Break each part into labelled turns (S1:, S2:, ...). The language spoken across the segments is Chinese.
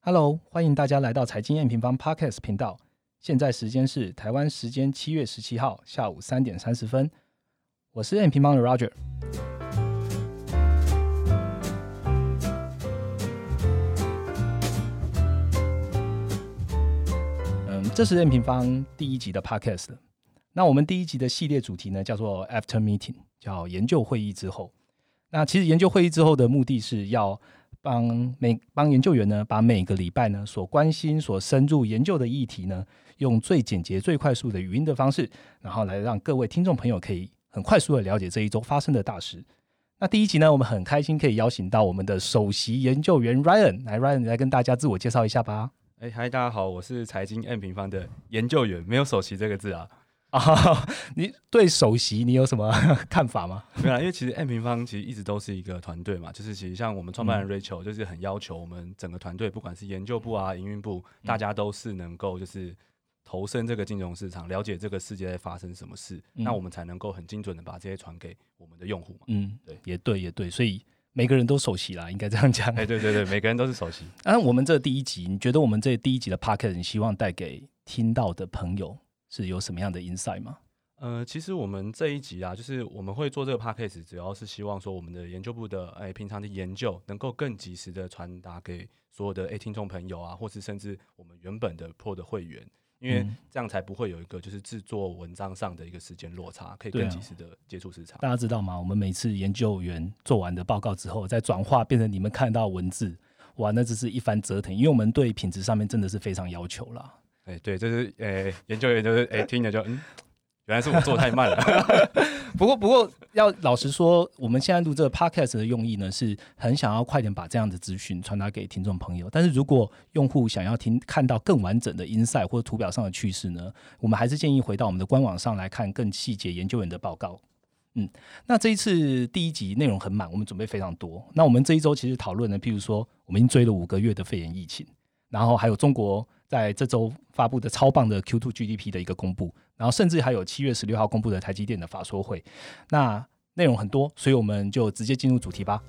S1: Hello，欢迎大家来到财经验平方 Podcast 频道。现在时间是台湾时间七月十七号下午三点三十分。我是验平方的 Roger。嗯，这是验平方第一集的 Podcast。那我们第一集的系列主题呢，叫做 After Meeting，叫研究会议之后。那其实研究会议之后的目的是要帮每帮研究员呢，把每个礼拜呢所关心、所深入研究的议题呢，用最简洁、最快速的语音的方式，然后来让各位听众朋友可以很快速的了解这一周发生的大事。那第一集呢，我们很开心可以邀请到我们的首席研究员 Ryan 来，Ryan 来跟大家自我介绍一下吧。
S2: 哎，嗨，大家好，我是财经 N 平方的研究员，没有首席这个字啊。
S1: 啊，你对首席你有什么 看法吗？
S2: 没有，因为其实 M 平方其实一直都是一个团队嘛，就是其实像我们创办人 Rachel 就是很要求我们整个团队，不管是研究部啊、营运部，大家都是能够就是投身这个金融市场，了解这个世界在发生什么事，那我们才能够很精准的把这些传给我们的用户嘛。
S1: 嗯，对，也对，也对，所以每个人都首席啦，应该这样讲。
S2: 哎，对对对，每个人都是首席。
S1: 那我们这第一集，你觉得我们这第一集的 p o c k e t 你希望带给听到的朋友是有什么样的 insight 吗？
S2: 呃，其实我们这一集啊，就是我们会做这个 p a c k a g e 主要是希望说我们的研究部的哎平常的研究能够更及时的传达给所有的哎听众朋友啊，或是甚至我们原本的 Pro 的会员，因为这样才不会有一个就是制作文章上的一个时间落差，可以更及时的接触市场。
S1: 大家知道吗？我们每次研究员做完的报告之后，再转化变成你们看到文字，哇，那只是一番折腾，因为我们对品质上面真的是非常要求了。
S2: 哎，对，就是哎研究员就是哎听着就嗯。原来是我做太慢了，
S1: 不过不过要老实说，我们现在录这个 podcast 的用意呢，是很想要快点把这样的资讯传达给听众朋友。但是如果用户想要听看到更完整的 insight 或图表上的趋势呢，我们还是建议回到我们的官网上来看更细节研究员的报告。嗯，那这一次第一集内容很满，我们准备非常多。那我们这一周其实讨论呢，譬如说我们已经追了五个月的肺炎疫情，然后还有中国。在这周发布的超棒的 Q2 GDP 的一个公布，然后甚至还有七月十六号公布的台积电的法说会，那内容很多，所以我们就直接进入主题吧。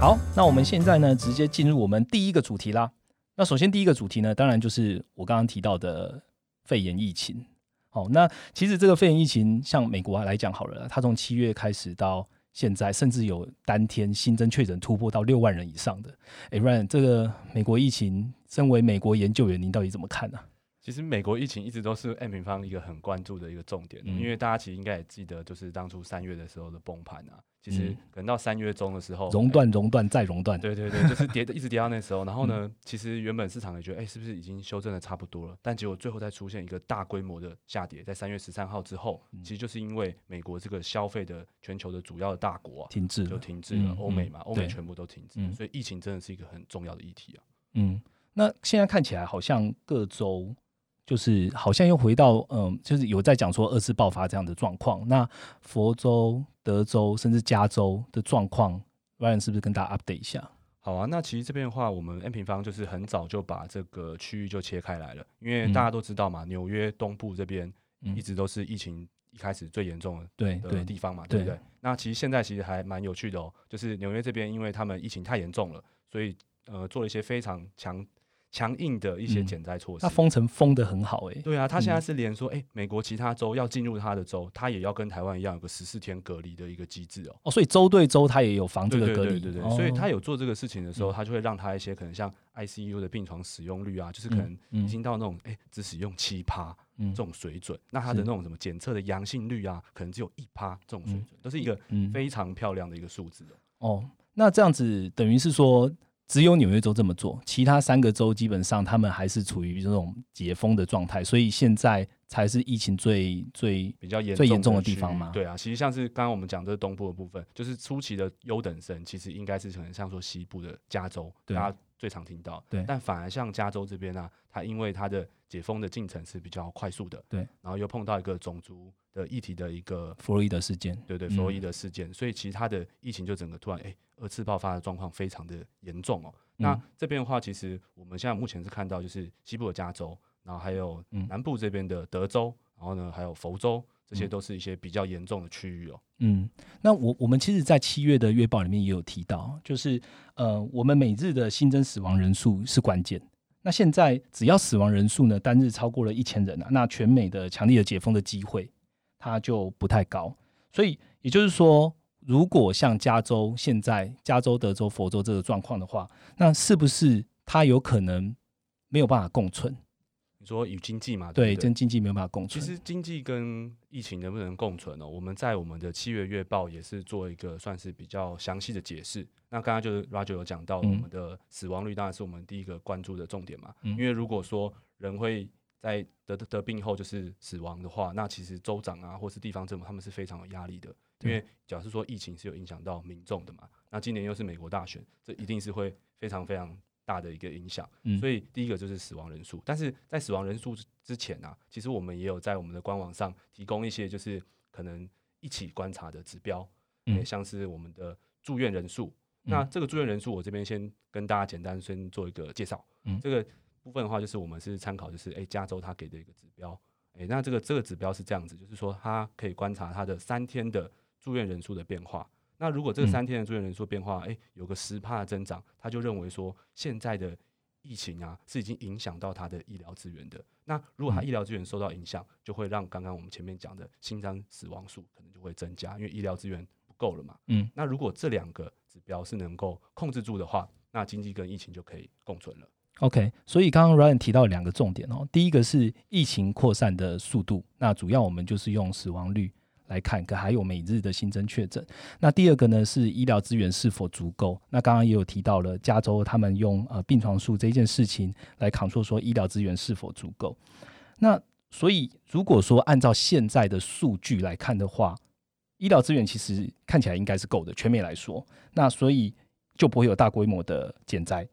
S1: 好，那我们现在呢，直接进入我们第一个主题啦。那首先第一个主题呢，当然就是我刚刚提到的肺炎疫情。好，那其实这个肺炎疫情，像美国来讲好了，它从七月开始到现在，甚至有当天新增确诊突破到六万人以上的。哎，Ryan，这个美国疫情，身为美国研究员，您到底怎么看呢？
S2: 其实美国疫情一直都是 M 平方一个很关注的一个重点，因为大家其实应该也记得，就是当初三月的时候的崩盘啊。其实可能到三月中的时候，
S1: 熔断、熔断再熔断，
S2: 对对对，就是跌，一直跌到那时候。然后呢，其实原本市场也觉得，哎，是不是已经修正的差不多了？但结果最后再出现一个大规模的下跌，在三月十三号之后，其实就是因为美国这个消费的全球的主要的大国
S1: 停滞，
S2: 就停滞了。欧美嘛，欧美全部都停滞，所以疫情真的是一个很重要的议题啊。
S1: 嗯，那现在看起来好像各州。就是好像又回到嗯，就是有在讲说二次爆发这样的状况。那佛州、德州甚至加州的状况，Ryan 是不是跟大家 update 一下？
S2: 好啊，那其实这边的话，我们 N 平方就是很早就把这个区域就切开来了，因为大家都知道嘛，纽约东部这边一直都是疫情一开始最严重的对的地方嘛，对不对？那其实现在其实还蛮有趣的哦，就是纽约这边因为他们疫情太严重了，所以呃做了一些非常强。强硬的一些减灾措施，
S1: 那封城封的很好哎。
S2: 对啊，他现在是连说，哎，美国其他州要进入他的州，他也要跟台湾一样有个十四天隔离的一个机制哦。
S1: 哦，所以州对州他也有防这个隔离，
S2: 对对对。所以他有做这个事情的时候，他就会让他一些可能像 ICU 的病床使用率啊，就是可能已经到那种哎只使用七趴这种水准，那他的那种什么检测的阳性率啊，可能只有一趴这种水准，都是一个非常漂亮的一个数字
S1: 哦。那这样子等于是说。只有纽约州这么做，其他三个州基本上他们还是处于这种解封的状态，所以现在才是疫情最最
S2: 比较严
S1: 最严重的地方嘛。
S2: 对啊，其实像是刚刚我们讲这东部的部分，就是初期的优等生，其实应该是可能像说西部的加州，大家最常听到。
S1: 对，
S2: 但反而像加州这边呢，它因为它的解封的进程是比较快速的，
S1: 对，
S2: 然后又碰到一个种族的议题的一个
S1: 弗洛伊德事件，
S2: 对对，弗洛伊德事件，所以其实它的疫情就整个突然哎。二次爆发的状况非常的严重哦。那这边的话，其实我们现在目前是看到，就是西部的加州，然后还有南部这边的德州，然后呢还有佛州这些都是一些比较严重的区域哦。
S1: 嗯，那我我们其实，在七月的月报里面也有提到，就是呃，我们每日的新增死亡人数是关键。那现在只要死亡人数呢单日超过了一千人啊，那全美的强力的解封的机会它就不太高。所以也就是说，如果像加州现在加州、德州、佛州这个状况的话，那是不是它有可能没有办法共存？
S2: 你说与经济嘛？
S1: 对，跟经济没有办法共
S2: 存。其实经济跟疫情能不能共存呢？我们在我们的七月月报也是做一个算是比较详细的解释。那刚刚就是 Roger 有讲到，我们的死亡率当然是我们第一个关注的重点嘛。因为如果说人会在得得病后就是死亡的话，那其实州长啊或是地方政府他们是非常有压力的。因为假设说疫情是有影响到民众的嘛，那今年又是美国大选，这一定是会非常非常。大的一个影响，所以第一个就是死亡人数。但是在死亡人数之前呢，其实我们也有在我们的官网上提供一些就是可能一起观察的指标，嗯，像是我们的住院人数。那这个住院人数，我这边先跟大家简单先做一个介绍。嗯，这个部分的话，就是我们是参考就是诶加州他给的一个指标。诶，那这个这个指标是这样子，就是说它可以观察它的三天的住院人数的变化。那如果这三天的住院人数变化，哎，有个十帕的增长，他就认为说现在的疫情啊是已经影响到他的医疗资源的。那如果他医疗资源受到影响，就会让刚刚我们前面讲的心脏死亡数可能就会增加，因为医疗资源不够了嘛。嗯。那如果这两个指标是能够控制住的话，那经济跟疫情就可以共存了。
S1: OK，所以刚刚 Ryan 提到两个重点哦，第一个是疫情扩散的速度，那主要我们就是用死亡率。来看，可还有每日的新增确诊。那第二个呢，是医疗资源是否足够？那刚刚也有提到了，加州他们用呃病床数这件事情来抗说说医疗资源是否足够。那所以如果说按照现在的数据来看的话，医疗资源其实看起来应该是够的，全美来说，那所以就不会有大规模的减灾，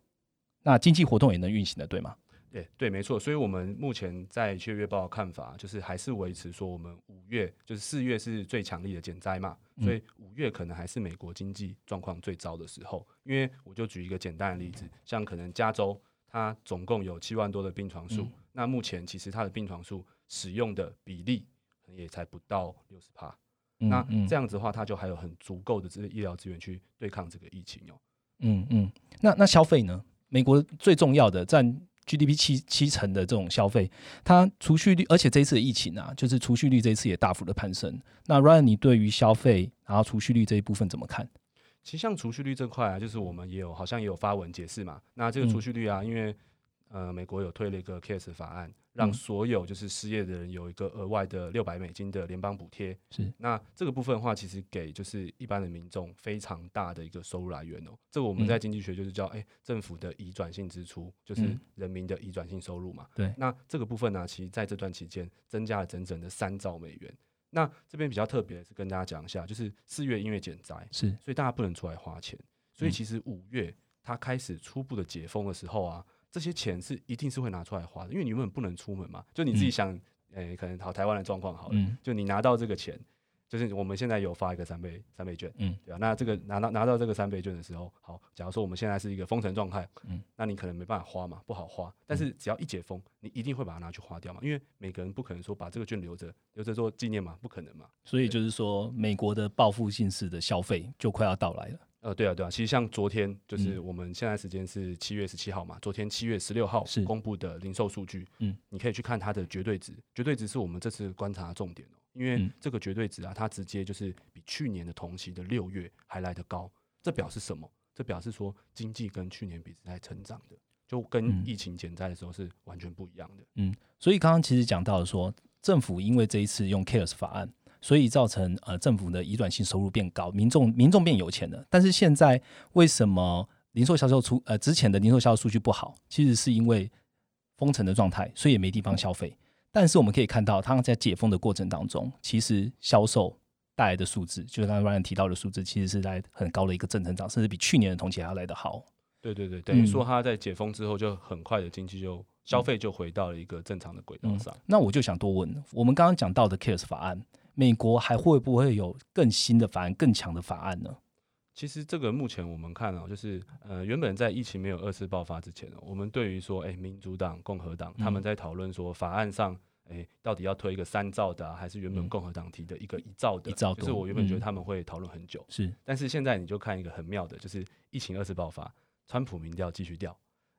S1: 那经济活动也能运行的，对吗？
S2: 对对，没错，所以我们目前在七月月报的看法，就是还是维持说，我们五月就是四月是最强力的减灾嘛，所以五月可能还是美国经济状况最糟的时候。因为我就举一个简单的例子，像可能加州它总共有七万多的病床数，那目前其实它的病床数使用的比例可能也才不到六十帕，那这样子的话，它就还有很足够的这个医疗资源去对抗这个疫情哦。
S1: 嗯嗯，那那消费呢？美国最重要的占。GDP 七七成的这种消费，它储蓄率，而且这一次的疫情啊，就是储蓄率这一次也大幅的攀升。那 Ryan，你对于消费然后储蓄率这一部分怎么看？
S2: 其实像储蓄率这块啊，就是我们也有好像也有发文解释嘛。那这个储蓄率啊，因为呃，美国有推了一个 CARES 法案。让所有就是失业的人有一个额外的六百美金的联邦补贴，
S1: 是
S2: 那这个部分的话，其实给就是一般的民众非常大的一个收入来源哦。这个我们在经济学就是叫哎政府的移转性支出，就是人民的移转性收入嘛。
S1: 对，
S2: 那这个部分呢，其实在这段期间增加了整整的三兆美元。那这边比较特别的是跟大家讲一下，就是四月因为减灾，
S1: 是
S2: 所以大家不能出来花钱，所以其实五月它开始初步的解封的时候啊。这些钱是一定是会拿出来花的，因为你根本不能出门嘛。就你自己想，诶，可能好台湾的状况好了，就你拿到这个钱，就是我们现在有发一个三倍三倍券，嗯，对吧？那这个拿到拿到这个三倍券的时候，好，假如说我们现在是一个封城状态，嗯，那你可能没办法花嘛，不好花。但是只要一解封，你一定会把它拿去花掉嘛，因为每个人不可能说把这个券留着留着做纪念嘛，不可能嘛。
S1: 所以就是说，美国的报复性式的消费就快要到来了。
S2: 呃，对啊，对啊，其实像昨天，就是我们现在时间是七月十七号嘛，昨天七月十六号公布的零售数据，嗯，你可以去看它的绝对值，绝对值是我们这次观察的重点哦，因为这个绝对值啊，它直接就是比去年的同期的六月还来得高，这表示什么？这表示说经济跟去年比是在成长的，就跟疫情减灾的时候是完全不一样的。
S1: 嗯，所以刚刚其实讲到说，政府因为这一次用 CARES 法案。所以造成呃政府的移转性收入变高，民众民众变有钱了。但是现在为什么零售销售出呃之前的零售销售数据不好？其实是因为封城的状态，所以也没地方消费。但是我们可以看到，它在解封的过程当中，其实销售带来的数字，就是刚刚 Ryan 提到的数字，其实是在很高的一个正增长，甚至比去年的同期还要来得好。
S2: 对对对，等于说它在解封之后，就很快的经济就消费就回到了一个正常的轨道上。
S1: 那我就想多问，我们刚刚讲到的 CARES 法案。美国还会不会有更新的法案、更强的法案呢？
S2: 其实这个目前我们看啊，就是呃，原本在疫情没有二次爆发之前，我们对于说，哎，民主党、共和党他们在讨论说法案上，哎，到底要推一个三兆的，还是原本共和党提的一个一兆的？
S1: 一兆
S2: 就是我原本觉得他们会讨论很久，
S1: 是。
S2: 但是现在你就看一个很妙的，就是疫情二次爆发，川普民调继续掉。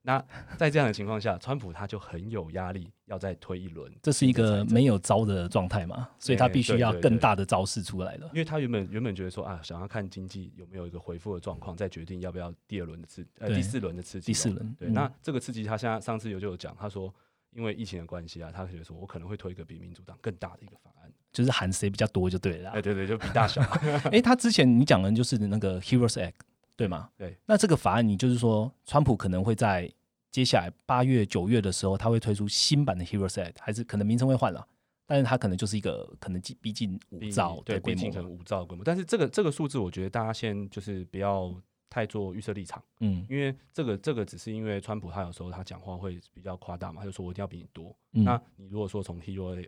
S2: 那在这样的情况下，川普他就很有压力，要再推一轮。
S1: 这是一个没有招的状态嘛？所以他必须要更大的招式出来了。
S2: 因为他原本原本觉得说啊，想要看经济有没有一个回复的状况，再决定要不要第二轮的刺呃第四轮的刺激。
S1: 第四轮
S2: 对，那这个刺激他现在上次有就有讲，他说。因为疫情的关系啊，他觉得说我可能会推一个比民主党更大的一个法案，
S1: 就是喊谁比较多就对了。
S2: 哎，对对，就比大小。
S1: 哎，他之前你讲的就是那个 Heroes Act，对吗？
S2: 对。
S1: 那这个法案，你就是说，川普可能会在接下来八月、九月的时候，它会推出新版的 Heroes Act，还是可能名称会换了？但是它可能就是一个可能逼近五兆
S2: 对，
S1: 规
S2: 模，可能五兆规模。但是这个这个数字，我觉得大家先就是不要。太做预设立场，嗯，因为这个这个只是因为川普他有时候他讲话会比较夸大嘛，他就说我一定要比你多。那你如果说从 Heroes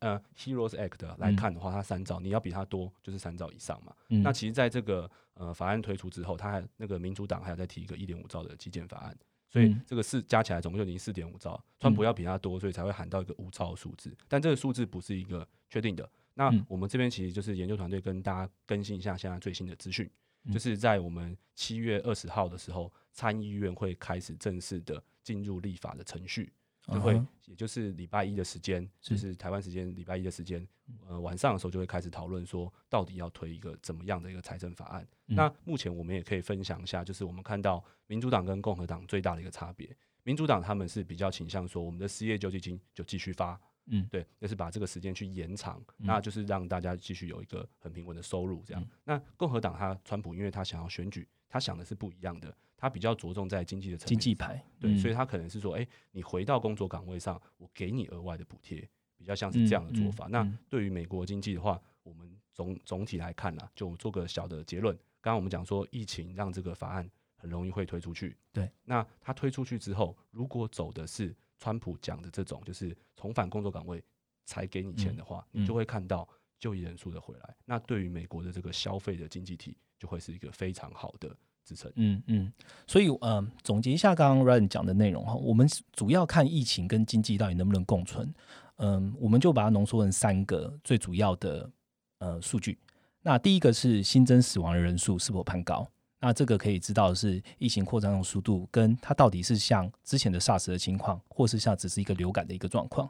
S2: 呃 Heroes Act 来看的话，它三兆，你要比它多就是三兆以上嘛。那其实在这个呃法案推出之后，他还那个民主党还要再提一个一点五兆的基建法案，所以这个四加起来总共就已经四点五兆。川普要比他多，所以才会喊到一个五兆的数字，但这个数字不是一个确定的。那我们这边其实就是研究团队跟大家更新一下现在最新的资讯。就是在我们七月二十号的时候，参议院会开始正式的进入立法的程序，就会也就是礼拜一的时间，就是台湾时间礼拜一的时间，呃晚上的时候就会开始讨论说，到底要推一个怎么样的一个财政法案。那目前我们也可以分享一下，就是我们看到民主党跟共和党最大的一个差别，民主党他们是比较倾向说，我们的失业救济金就继续发。嗯，对，就是把这个时间去延长，那就是让大家继续有一个很平稳的收入，这样。那共和党他川普，因为他想要选举，他想的是不一样的，他比较着重在经济的
S1: 经济牌，
S2: 对，所以他可能是说，哎，你回到工作岗位上，我给你额外的补贴，比较像是这样的做法。那对于美国经济的话，我们总总体来看呢，就做个小的结论。刚刚我们讲说，疫情让这个法案很容易会推出去，
S1: 对。
S2: 那他推出去之后，如果走的是。川普讲的这种就是重返工作岗位才给你钱的话，你就会看到就业人数的回来。那对于美国的这个消费的经济体，就会是一个非常好的支撑。
S1: 嗯嗯，所以嗯，总结一下刚刚 Ryan 讲的内容哈，我们主要看疫情跟经济到底能不能共存。嗯，我们就把它浓缩成三个最主要的呃数据。那第一个是新增死亡的人数是否攀高。那这个可以知道是疫情扩张的速度，跟它到底是像之前的 SARS 的情况，或是像只是一个流感的一个状况。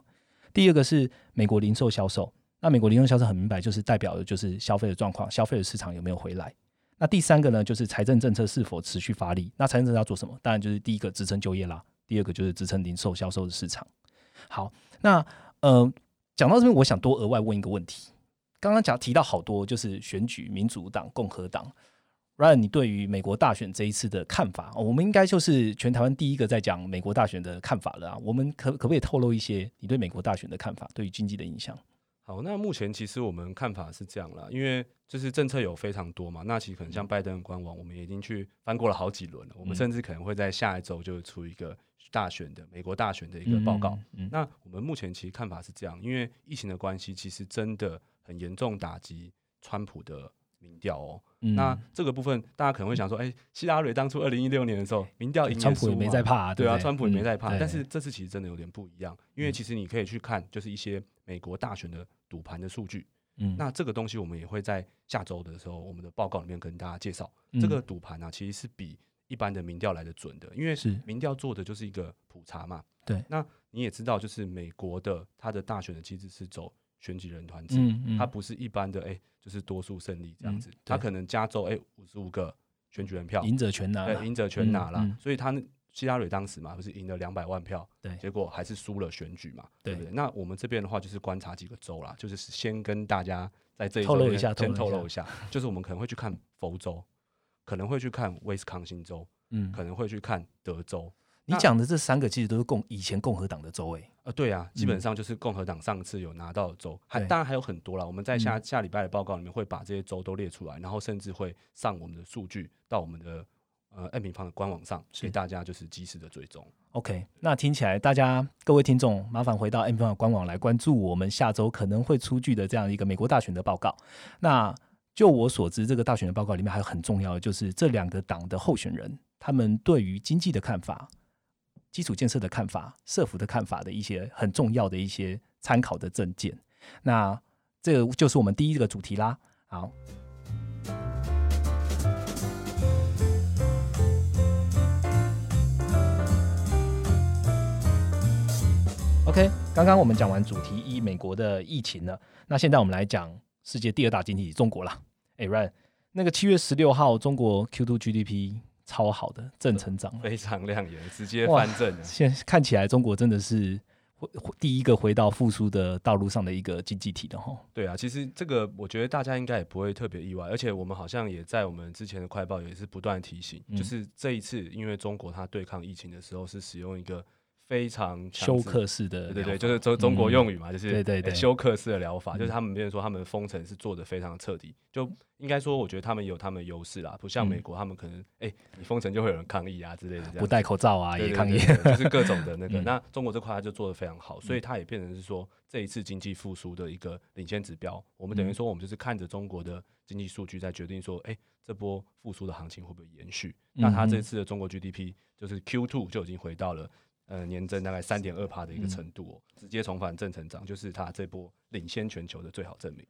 S1: 第二个是美国零售销售，那美国零售销售很明白，就是代表的就是消费的状况，消费的市场有没有回来。那第三个呢，就是财政政策是否持续发力。那财政政策要做什么？当然就是第一个支撑就业啦，第二个就是支撑零售销售的市场。好，那呃，讲到这边，我想多额外问一个问题。刚刚讲提到好多，就是选举民主党、共和党。Ryan，你对于美国大选这一次的看法，我们应该就是全台湾第一个在讲美国大选的看法了啊。我们可可不可以透露一些你对美国大选的看法，对于经济的影响？
S2: 好，那目前其实我们看法是这样了，因为就是政策有非常多嘛。那其实可能像拜登的官网，我们已经去翻过了好几轮了。我们甚至可能会在下一周就出一个大选的美国大选的一个报告。那我们目前其实看法是这样，因为疫情的关系，其实真的很严重打击川普的。民调哦，那这个部分大家可能会想说，哎，希拉蕊当初二零一六年的时候，民调赢
S1: 川普也没在怕，
S2: 对啊，川普也没在怕。但是这次其实真的有点不一样，因为其实你可以去看，就是一些美国大选的赌盘的数据。嗯，那这个东西我们也会在下周的时候，我们的报告里面跟大家介绍。这个赌盘呢，其实是比一般的民调来的准的，因为是民调做的就是一个普查嘛。
S1: 对，
S2: 那你也知道，就是美国的它的大选的机制是走。选举人团制，它不是一般的哎，就是多数胜利这样子。他可能加州哎五十五个选举人票，
S1: 赢者全拿，
S2: 赢者全拿了。所以他希拉蕊当时嘛，不是赢了两百万票，
S1: 对，
S2: 结果还是输了选举嘛，对。不对？那我们这边的话就是观察几个州啦，就是先跟大家在这一
S1: 透露一下，
S2: 先透露一下，就是我们可能会去看佛州，可能会去看威斯康星州，嗯，可能会去看德州。
S1: 你讲的这三个其实都是共以前共和党的州诶，
S2: 呃，对啊，基本上就是共和党上次有拿到的州，还当然还有很多啦。我们在下下礼拜的报告里面会把这些州都列出来，然后甚至会上我们的数据到我们的呃 N 平方的官网上，给大家就是及时的追踪。
S1: OK，那听起来大家各位听众麻烦回到 N 平方的官网来关注我们下周可能会出具的这样一个美国大选的报告。那就我所知，这个大选的报告里面还有很重要的就是这两个党的候选人他们对于经济的看法。基础建设的看法、社服的看法的一些很重要的一些参考的证件。那这个就是我们第一个主题啦。好。OK，刚刚我们讲完主题一，美国的疫情了。那现在我们来讲世界第二大经济体中国啦。哎，Ryan，那个七月十六号，中国 Q2 GDP 超好的正成长，
S2: 非常亮眼，直接翻正。
S1: 现看起来中国真的是回第一个回到复苏的道路上的一个经济体的哈。
S2: 对啊，其实这个我觉得大家应该也不会特别意外，而且我们好像也在我们之前的快报也是不断提醒，就是这一次因为中国它对抗疫情的时候是使用一个。非常
S1: 休克式的，
S2: 对对，就是中中国用语嘛，就是
S1: 对对对，
S2: 休克式的疗法，就是他们别人说他们封城是做的非常彻底，就应该说，我觉得他们有他们的优势啦，不像美国，他们可能哎，你封城就会有人抗议啊之类的，
S1: 不戴口罩啊也抗议，
S2: 就是各种的 那个。那中国这块就做的非常好，所以它也变成是说这一次经济复苏的一个领先指标。我们等于说，我们就是看着中国的经济数据在决定说，哎，这波复苏的行情会不会延续？那它这次的中国 GDP 就是 Q two 就已经回到了。呃，年增大概三点二帕的一个程度哦，直接重返正成长，就是它这波领先全球的最好证明。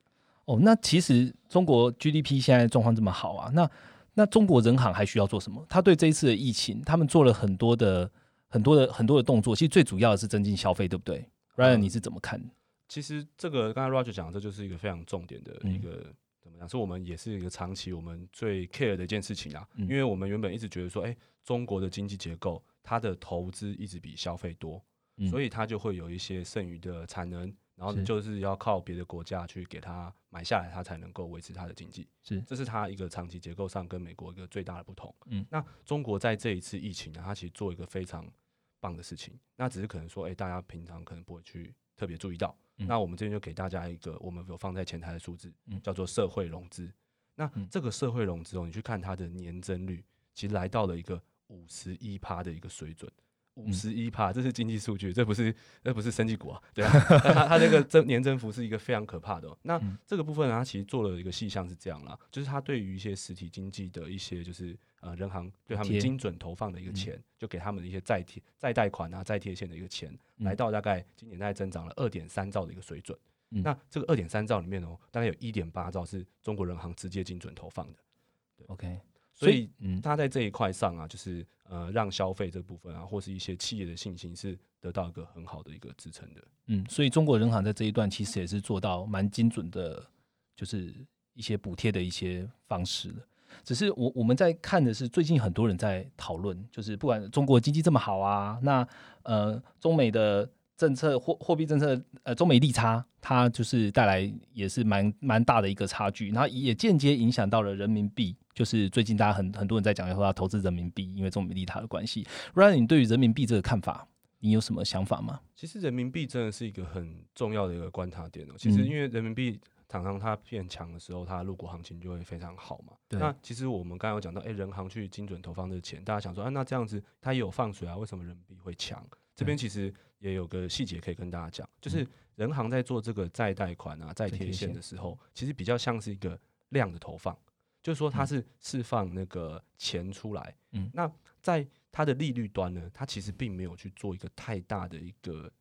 S1: 哦，那其实中国 GDP 现在状况这么好啊，那那中国人行还需要做什么？他对这一次的疫情，他们做了很多的很多的很多的动作，其实最主要的是增进消费，对不对？Ryan，你是怎么看？
S2: 其实这个刚才 Roger 讲，这就是一个非常重点的一个怎么讲？是我们也是一个长期我们最 care 的一件事情啊，因为我们原本一直觉得说，哎，中国的经济结构。它的投资一直比消费多，所以它就会有一些剩余的产能，然后就是要靠别的国家去给它买下来，它才能够维持它的经济。
S1: 是，
S2: 这是它一个长期结构上跟美国一个最大的不同。嗯，那中国在这一次疫情呢，它其实做一个非常棒的事情，那只是可能说，哎，大家平常可能不会去特别注意到。那我们这边就给大家一个我们有放在前台的数字，叫做社会融资。那这个社会融资哦，你去看它的年增率，其实来到了一个。五十一趴的一个水准，五十一趴，这是经济数据，这不是，这不是生技股啊，对啊，它它这个增年增幅是一个非常可怕的。那这个部分呢，它其实做了一个细项是这样啦，就是它对于一些实体经济的一些，就是呃，人行对他们精准投放的一个钱，就给他们的一些再贴再贷款啊、再贴现的一个钱，来到大概今年大概增长了二点三兆的一个水准。那这个二点三兆里面哦，大概有一点八兆是中国人行直接精准投放的。
S1: OK。
S2: 所以，嗯，他在这一块上啊，就是呃，让消费这部分啊，或是一些企业的信心是得到一个很好的一个支撑的。
S1: 嗯，所以中国人行在这一段其实也是做到蛮精准的，就是一些补贴的一些方式的。只是我我们在看的是最近很多人在讨论，就是不管中国经济这么好啊，那呃，中美的政策货货币政策呃，中美利差，它就是带来也是蛮蛮大的一个差距，然后也间接影响到了人民币。就是最近大家很很多人在讲说要投资人民币，因为中美利他的关系。Ryan，你对于人民币这个看法，你有什么想法吗？
S2: 其实人民币真的是一个很重要的一个观察点哦。其实因为人民币常常它变强的时候，它入股行情就会非常好嘛。那其实我们刚刚有讲到，哎，人行去精准投放这钱，大家想说，啊，那这样子它也有放水啊？为什么人民币会强？这边其实也有个细节可以跟大家讲，就是人行在做这个再贷款啊、再贴现的时候，其实比较像是一个量的投放。就是说，它是释放那个钱出来，嗯，那在它的利率端呢，它其实并没有去做一个太大的一个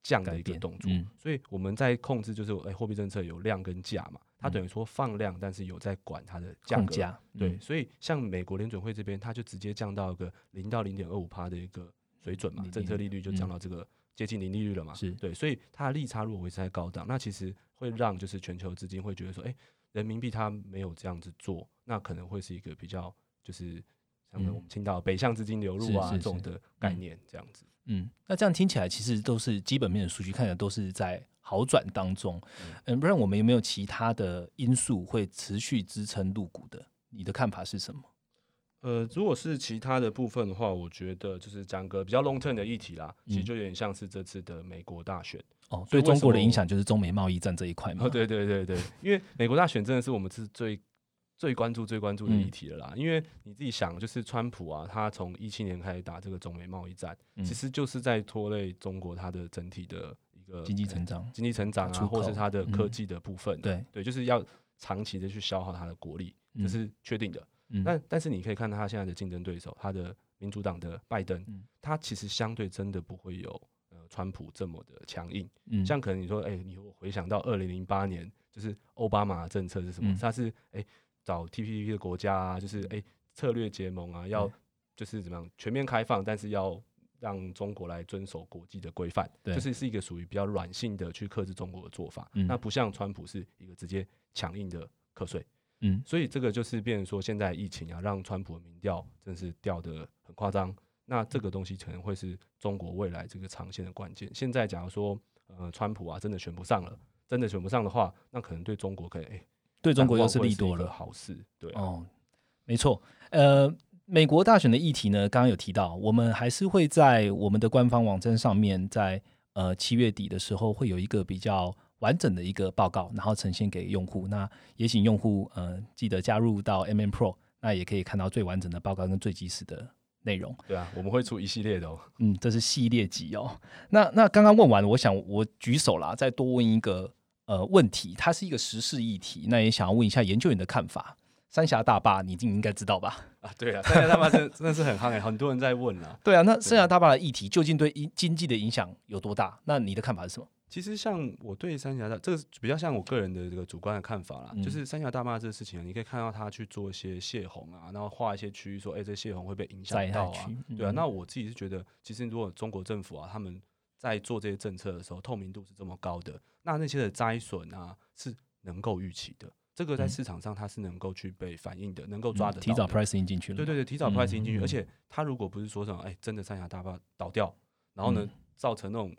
S2: 降的一个动作，所以我们在控制就是，哎，货币政策有量跟价嘛，它等于说放量，但是有在管它的价格，对，所以像美国联准会这边，它就直接降到一个零到零点二五帕的一个水准嘛，政策利率就降到这个接近零利率了嘛，
S1: 是。
S2: 对，所以它的利差如果维持在高档，那其实会让就是全球资金会觉得说，哎。人民币它没有这样子做，那可能会是一个比较就是像我们听到北向资金流入啊这种的概念这样子。
S1: 嗯，那这样听起来其实都是基本面的数据，看起来都是在好转当中。嗯，不然我们有没有其他的因素会持续支撑入股的？你的看法是什么？
S2: 呃，如果是其他的部分的话，我觉得就是讲个比较 long term 的议题啦，其实就有点像是这次的美国大选。
S1: 哦，对中国的影响就是中美贸易战这一块嘛。
S2: 哦，对对对对，因为美国大选真的是我们是最最关注、最关注的议题了啦。因为你自己想，就是川普啊，他从一七年开始打这个中美贸易战，其实就是在拖累中国它的整体的一个
S1: 经济成长、
S2: 经济成长啊，或是它的科技的部分。
S1: 对
S2: 对，就是要长期的去消耗它的国力，这是确定的。但但是你可以看到他现在的竞争对手，他的。民主党的拜登，他其实相对真的不会有呃川普这么的强硬。嗯，像可能你说，哎，你回想到二零零八年，就是奥巴马政策是什么？他是哎找 TPP 的国家啊，就是哎策略结盟啊，要就是怎么样全面开放，但是要让中国来遵守国际的规范，就是是一个属于比较软性的去克制中国的做法。那不像川普是一个直接强硬的课税。嗯，所以这个就是变成说，现在疫情啊，让川普的民调真是掉的很夸张。那这个东西可能会是中国未来这个长线的关键。现在假如说，呃，川普啊真的选不上了，真的选不上的话，那可能对中国可以，哎，
S1: 对中国又是利多了，
S2: 好事。对，
S1: 哦，没错。呃，美国大选的议题呢，刚刚有提到，我们还是会在我们的官方网站上面，在呃七月底的时候会有一个比较。完整的一个报告，然后呈现给用户。那也请用户呃记得加入到 M M Pro，那也可以看到最完整的报告跟最及时的内容。
S2: 对啊，我们会出一系列的哦。
S1: 嗯，这是系列级哦。那那刚刚问完，我想我举手啦，再多问一个呃问题，它是一个时事议题，那也想要问一下研究员的看法。三峡大坝，你一定应该知道吧？
S2: 啊，对啊，三峡大坝真 真的是很夯很多人在问啊。
S1: 对啊，那三峡大坝的议题究竟对经经济的影响有多大？那你的看法是什么？
S2: 其实像我对三峡大这个比较像我个人的这个主观的看法啦，就是三峡大坝这个事情啊，你可以看到他去做一些泄洪啊，然后画一些区域说，哎，这泄洪会被影响到啊，对啊。那我自己是觉得，其实如果中国政府啊，他们在做这些政策的时候，透明度是这么高的，那那些的灾损啊是能够预期的，这个在市场上它是能够去被反映的，能够抓的
S1: 提早 pricing 进去了。
S2: 对对对，提早 pricing 进去，而且它如果不是说什么，哎，真的三峡大坝倒掉，然后呢造成那种。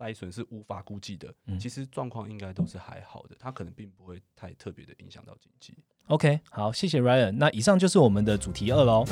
S2: 灾损是无法估计的，其实状况应该都是还好的，它可能并不会太特别的影响到经济。
S1: OK，好，谢谢 Ryan。那以上就是我们的主题二喽。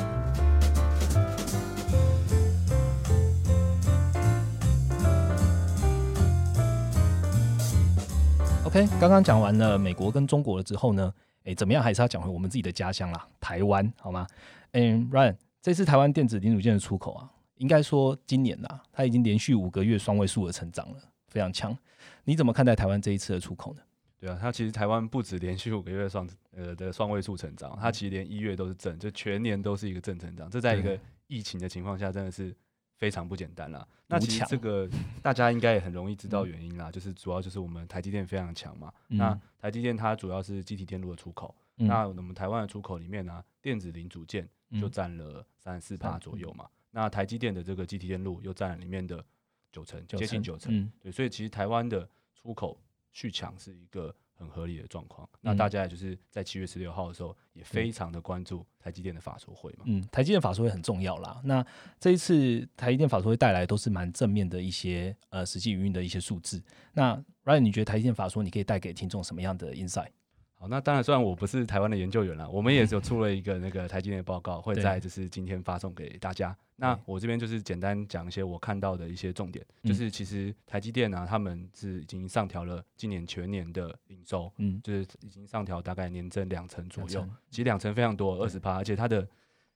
S1: OK，刚刚讲完了美国跟中国了之后呢，哎，怎么样还是要讲回我们自己的家乡啦，台湾，好吗？嗯，Ryan，这次台湾电子零组件的出口啊。应该说，今年呐，它已经连续五个月双位数的成长了，非常强。你怎么看待台湾这一次的出口呢？
S2: 对啊，它其实台湾不止连续五个月双呃的双位数成长，它其实连一月都是正，就全年都是一个正成长。这在一个疫情的情况下，真的是非常不简单啦。那其实这个 大家应该也很容易知道原因啦，就是主要就是我们台积电非常强嘛。那台积电它主要是机体电路的出口，那我们台湾的出口里面呢，电子零组件就占了三十四帕左右嘛。那台积电的这个集体电路又占了里面的九成，接近九成，对，所以其实台湾的出口续强是一个很合理的状况。那大家也就是在七月十六号的时候，也非常的关注台积电的法说会嘛。
S1: 嗯，台积电法说会很重要啦。那这一次台积电法说会带来都是蛮正面的一些呃实际营运的一些数字。那 Ryan，你觉得台积电法说你可以带给听众什么样的 insight？
S2: 好，那当然，虽然我不是台湾的研究员了，我们也有出了一个那个台积电的报告，会在就是今天发送给大家。那我这边就是简单讲一些我看到的一些重点，就是其实台积电呢，他们是已经上调了今年全年的营收，嗯，就是已经上调大概年增两成左右，其实两成非常多，二十趴，而且它的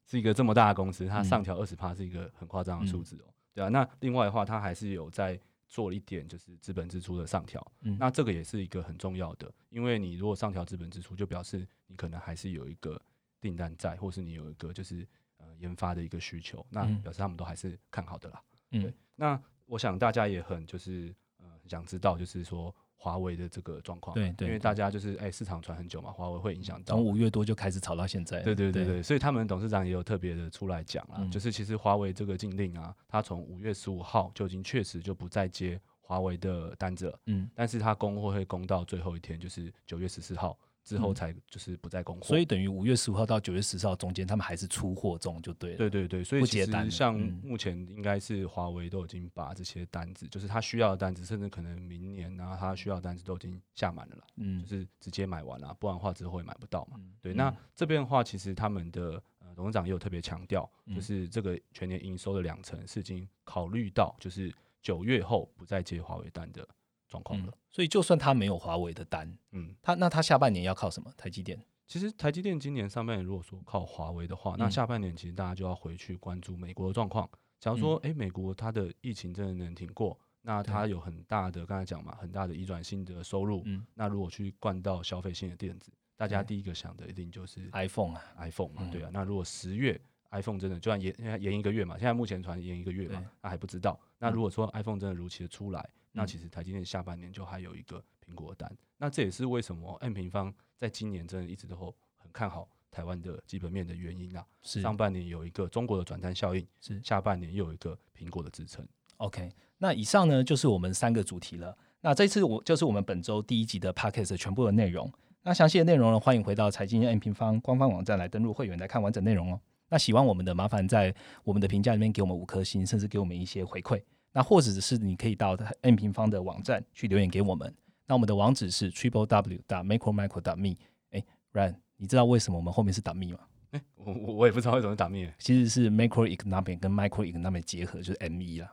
S2: 是一个这么大的公司，它上调二十趴是一个很夸张的数字哦，对啊。那另外的话，它还是有在。做了一点就是资本支出的上调，那这个也是一个很重要的，因为你如果上调资本支出，就表示你可能还是有一个订单在，或是你有一个就是呃研发的一个需求，那表示他们都还是看好的啦。对，那我想大家也很就是呃想知道，就是说。华为的这个状况，
S1: 对对，
S2: 因为大家就是哎，市场传很久嘛，华为会影响到。
S1: 从五月多就开始炒到现在，
S2: 对对对对，所以他们董事长也有特别的出来讲啊，就是其实华为这个禁令啊，他从五月十五号就已经确实就不再接华为的单子了，嗯，但是他供货会供到最后一天，就是九月十四号。之后才就是不再供货，
S1: 所以等于五月十五号到九月十四号中间，他们还是出货中就对了。
S2: 对对对，所以其实像目前应该是华为都已经把这些单子，就是他需要的单子，甚至可能明年啊他需要的单子都已经下满了了。嗯，就是直接买完了，不然的话之后也买不到嘛。对，那这边的话，其实他们的呃董事长也有特别强调，就是这个全年营收的两成是已经考虑到，就是九月后不再接华为单的。状况了，
S1: 所以就算他没有华为的单，嗯，他那他下半年要靠什么？台积电？
S2: 其实台积电今年上半年如果说靠华为的话，那下半年其实大家就要回去关注美国的状况。假如说，哎，美国它的疫情真的能挺过，那它有很大的刚才讲嘛，很大的移转性的收入，嗯，那如果去灌到消费性的电子，大家第一个想的一定就是
S1: iPhone 啊
S2: ，iPhone 嘛，对啊。那如果十月 iPhone 真的就算延延一个月嘛，现在目前传延一个月嘛，那还不知道。那如果说 iPhone 真的如期的出来，那其实台积电下半年就还有一个苹果单。那这也是为什么 M 平方在今年真的一直都很看好台湾的基本面的原因啊。
S1: 是
S2: 上半年有一个中国的转单效应，
S1: 是
S2: 下半年又有一个苹果的支撑。
S1: OK，那以上呢就是我们三个主题了。那这次我就是我们本周第一集的 Podcast 全部的内容。那详细的内容呢，欢迎回到财经 M 平方官方网站来登录会员来看完整内容哦。那喜欢我们的，麻烦在我们的评价里面给我们五颗星，甚至给我们一些回馈。那或者是你可以到 n 平方的网站去留言给我们。那我们的网址是 triple w. dot macromicro. dot me。哎，Ryan，你知道为什么我们后面是打 me 吗？
S2: 哎，我我我也不知道为什么打 me，
S1: 其实是 macroeconomic 跟 microeconomic 结合，就是 ME 啦。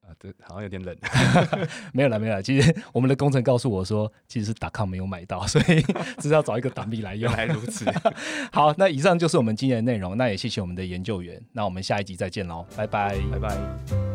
S2: 啊，对，好像有点冷。
S1: 没有了，没有了。其实我们的工程告诉我说，其实是打抗没有买到，所以 只是要找一个打 me 来用。
S2: 原来如此。
S1: 好，那以上就是我们今天的内容。那也谢谢我们的研究员。那我们下一集再见喽，拜拜，
S2: 拜拜。